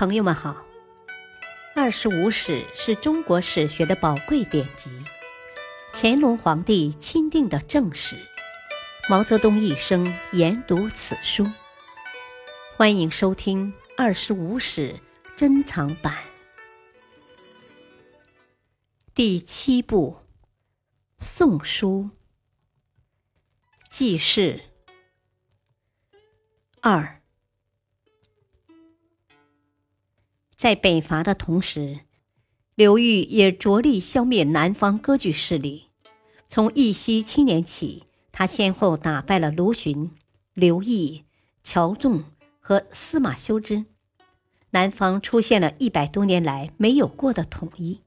朋友们好，《二十五史》是中国史学的宝贵典籍，乾隆皇帝钦定的正史，毛泽东一生研读此书。欢迎收听《二十五史》珍藏版第七部《宋书》记事二。在北伐的同时，刘裕也着力消灭南方割据势力。从义熙七年起，他先后打败了卢循、刘毅、乔纵和司马修之，南方出现了一百多年来没有过的统一。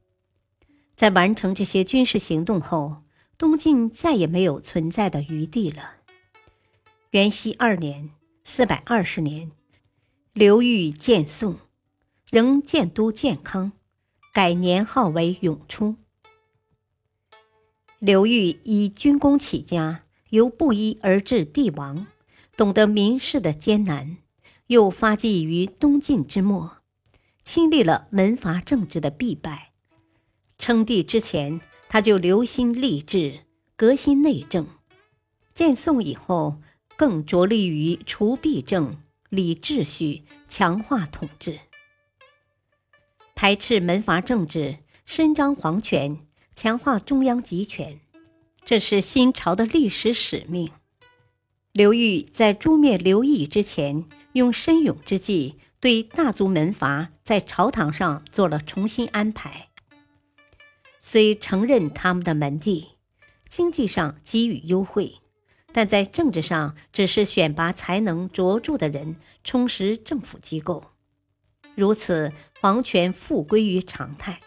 在完成这些军事行动后，东晋再也没有存在的余地了。元熙二年（四百二十年），刘裕建宋。仍建都建康，改年号为永初。刘裕以军功起家，由布衣而至帝王，懂得民事的艰难，又发迹于东晋之末，亲历了门阀政治的必败。称帝之前，他就留心立志，革新内政；建宋以后，更着力于除弊政、理秩序、强化统治。排斥门阀政治，伸张皇权，强化中央集权，这是新朝的历史使命。刘裕在诛灭刘毅之前，用申勇之计对大族门阀在朝堂上做了重新安排。虽承认他们的门第，经济上给予优惠，但在政治上只是选拔才能卓著的人，充实政府机构。如此，皇权复归于常态，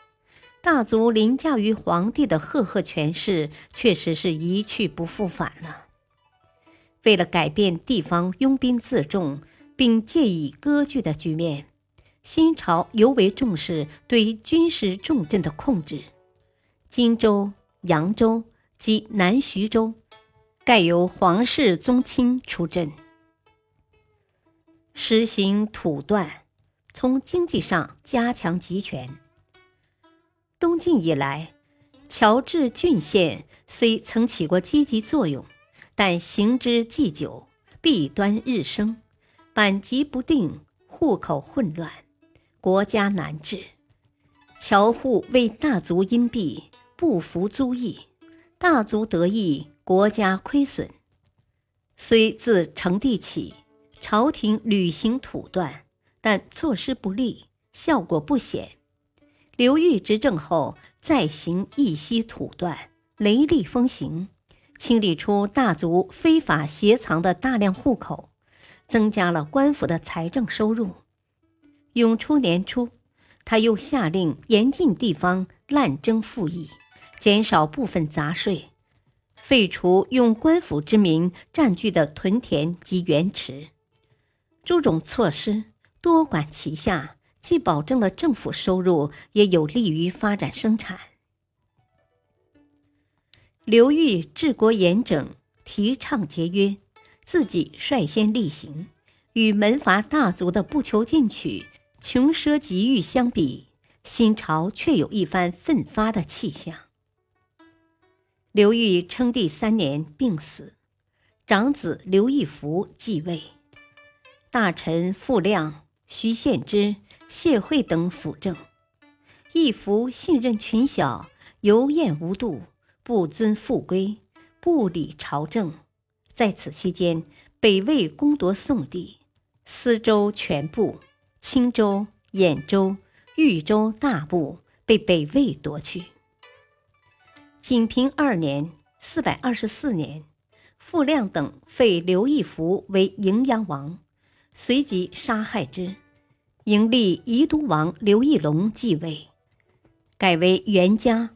大族凌驾于皇帝的赫赫权势，确实是一去不复返了。为了改变地方拥兵自重并借以割据的局面，新朝尤为重视对军事重镇的控制。荆州、扬州及南徐州，盖由皇室宗亲出镇，实行土断。从经济上加强集权。东晋以来，侨治郡县虽曾起过积极作用，但行之既久，弊端日生，版籍不定，户口混乱，国家难治。侨户为大族荫蔽，不服租役，大族得益，国家亏损。虽自成帝起，朝廷屡行土断。但措施不力，效果不显。刘裕执政后，再行一息土断，雷厉风行，清理出大族非法携藏的大量户口，增加了官府的财政收入。永初年初，他又下令严禁地方滥征赋役，减少部分杂税，废除用官府之名占据的屯田及园池，诸种措施。多管齐下，既保证了政府收入，也有利于发展生产。刘裕治国严整，提倡节约，自己率先力行，与门阀大族的不求进取、穷奢极欲相比，新朝却有一番奋发的气象。刘裕称帝三年病死，长子刘义福继位，大臣傅亮。徐献之、谢惠等辅政，义福信任群小，游宴无度，不尊父规，不理朝政。在此期间，北魏攻夺宋地，司州全部、青州、兖州、豫州大部被北魏夺去。景平二年（四百二十四年），傅亮等废刘义符为荥阳王。随即杀害之，迎立宜都王刘义隆继位，改为元嘉，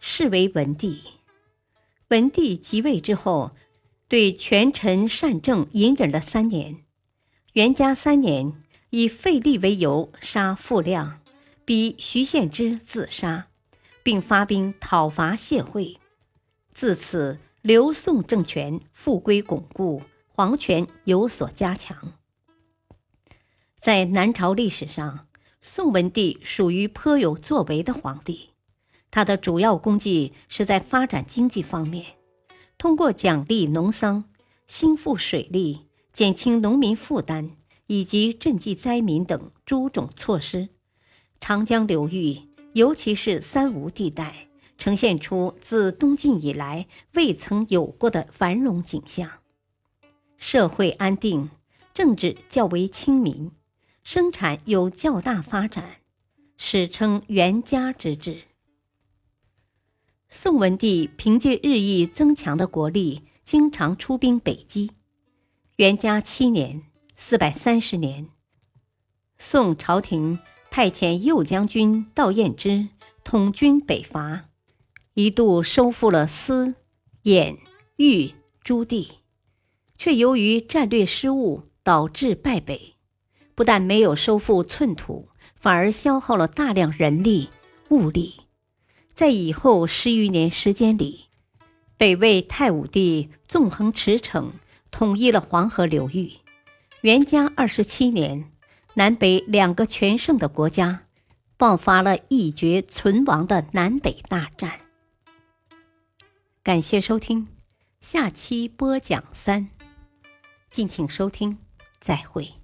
是为文帝。文帝即位之后，对权臣善政隐忍了三年。元嘉三年，以废立为由杀傅亮，逼徐献之自杀，并发兵讨伐谢惠。自此，刘宋政权复归巩固，皇权有所加强。在南朝历史上，宋文帝属于颇有作为的皇帝，他的主要功绩是在发展经济方面，通过奖励农桑、兴复水利、减轻农民负担以及赈济灾民等诸种措施，长江流域，尤其是三吴地带，呈现出自东晋以来未曾有过的繁荣景象，社会安定，政治较为亲民。生产有较大发展，史称元嘉之治。宋文帝凭借日益增强的国力，经常出兵北击。元嘉七年（四百三十年），宋朝廷派遣右将军道彦之统军北伐，一度收复了司、兖、豫诸地，却由于战略失误，导致败北。不但没有收复寸土，反而消耗了大量人力物力。在以后十余年时间里，北魏太武帝纵横驰骋，统一了黄河流域。元嘉二十七年，南北两个全盛的国家爆发了一决存亡的南北大战。感谢收听，下期播讲三，敬请收听，再会。